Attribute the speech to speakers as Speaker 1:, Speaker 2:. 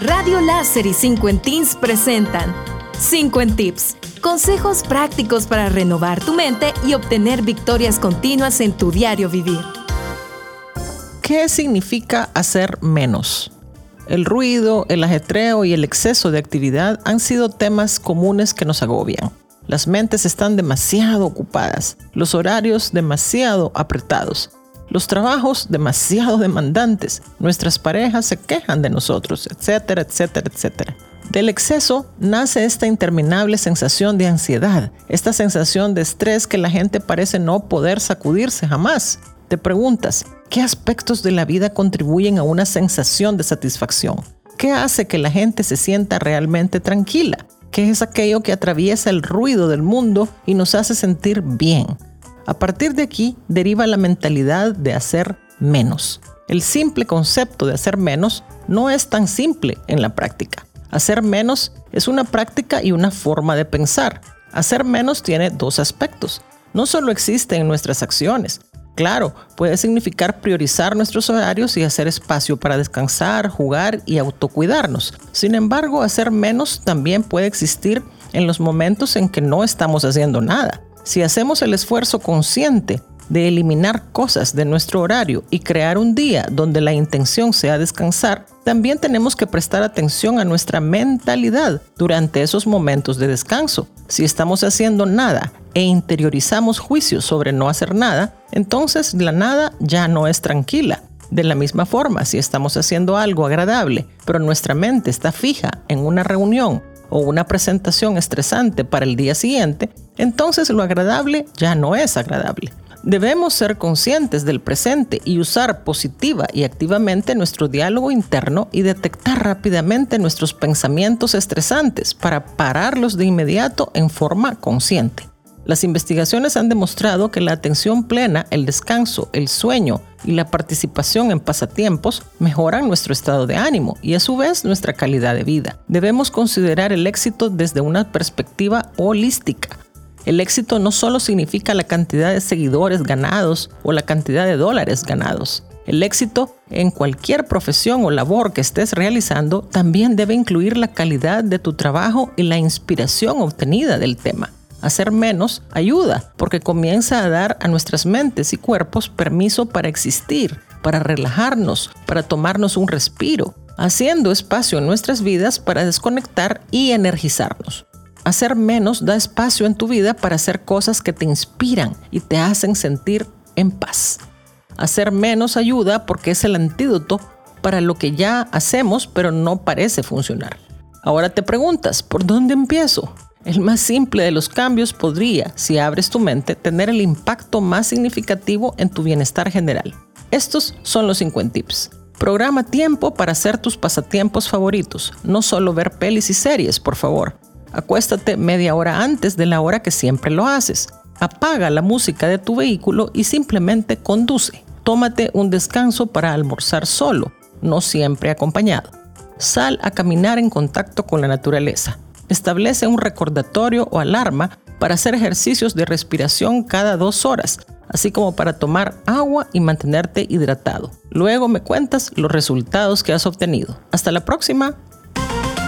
Speaker 1: Radio Láser y 5 en Teens presentan 5 en Tips. Consejos prácticos para renovar tu mente y obtener victorias continuas en tu diario vivir.
Speaker 2: ¿Qué significa hacer menos? El ruido, el ajetreo y el exceso de actividad han sido temas comunes que nos agobian. Las mentes están demasiado ocupadas, los horarios demasiado apretados los trabajos demasiado demandantes, nuestras parejas se quejan de nosotros, etcétera, etcétera, etcétera. Del exceso nace esta interminable sensación de ansiedad, esta sensación de estrés que la gente parece no poder sacudirse jamás. Te preguntas, ¿qué aspectos de la vida contribuyen a una sensación de satisfacción? ¿Qué hace que la gente se sienta realmente tranquila? ¿Qué es aquello que atraviesa el ruido del mundo y nos hace sentir bien? A partir de aquí deriva la mentalidad de hacer menos. El simple concepto de hacer menos no es tan simple en la práctica. Hacer menos es una práctica y una forma de pensar. Hacer menos tiene dos aspectos. No solo existe en nuestras acciones. Claro, puede significar priorizar nuestros horarios y hacer espacio para descansar, jugar y autocuidarnos. Sin embargo, hacer menos también puede existir en los momentos en que no estamos haciendo nada. Si hacemos el esfuerzo consciente de eliminar cosas de nuestro horario y crear un día donde la intención sea descansar, también tenemos que prestar atención a nuestra mentalidad durante esos momentos de descanso. Si estamos haciendo nada e interiorizamos juicios sobre no hacer nada, entonces la nada ya no es tranquila. De la misma forma, si estamos haciendo algo agradable, pero nuestra mente está fija en una reunión o una presentación estresante para el día siguiente, entonces lo agradable ya no es agradable. Debemos ser conscientes del presente y usar positiva y activamente nuestro diálogo interno y detectar rápidamente nuestros pensamientos estresantes para pararlos de inmediato en forma consciente. Las investigaciones han demostrado que la atención plena, el descanso, el sueño y la participación en pasatiempos mejoran nuestro estado de ánimo y a su vez nuestra calidad de vida. Debemos considerar el éxito desde una perspectiva holística. El éxito no solo significa la cantidad de seguidores ganados o la cantidad de dólares ganados. El éxito en cualquier profesión o labor que estés realizando también debe incluir la calidad de tu trabajo y la inspiración obtenida del tema. Hacer menos ayuda porque comienza a dar a nuestras mentes y cuerpos permiso para existir, para relajarnos, para tomarnos un respiro, haciendo espacio en nuestras vidas para desconectar y energizarnos. Hacer menos da espacio en tu vida para hacer cosas que te inspiran y te hacen sentir en paz. Hacer menos ayuda porque es el antídoto para lo que ya hacemos pero no parece funcionar. Ahora te preguntas, ¿por dónde empiezo? El más simple de los cambios podría, si abres tu mente, tener el impacto más significativo en tu bienestar general. Estos son los 50 tips. Programa tiempo para hacer tus pasatiempos favoritos, no solo ver pelis y series, por favor. Acuéstate media hora antes de la hora que siempre lo haces. Apaga la música de tu vehículo y simplemente conduce. Tómate un descanso para almorzar solo, no siempre acompañado. Sal a caminar en contacto con la naturaleza. Establece un recordatorio o alarma para hacer ejercicios de respiración cada dos horas, así como para tomar agua y mantenerte hidratado. Luego me cuentas los resultados que has obtenido. Hasta la próxima.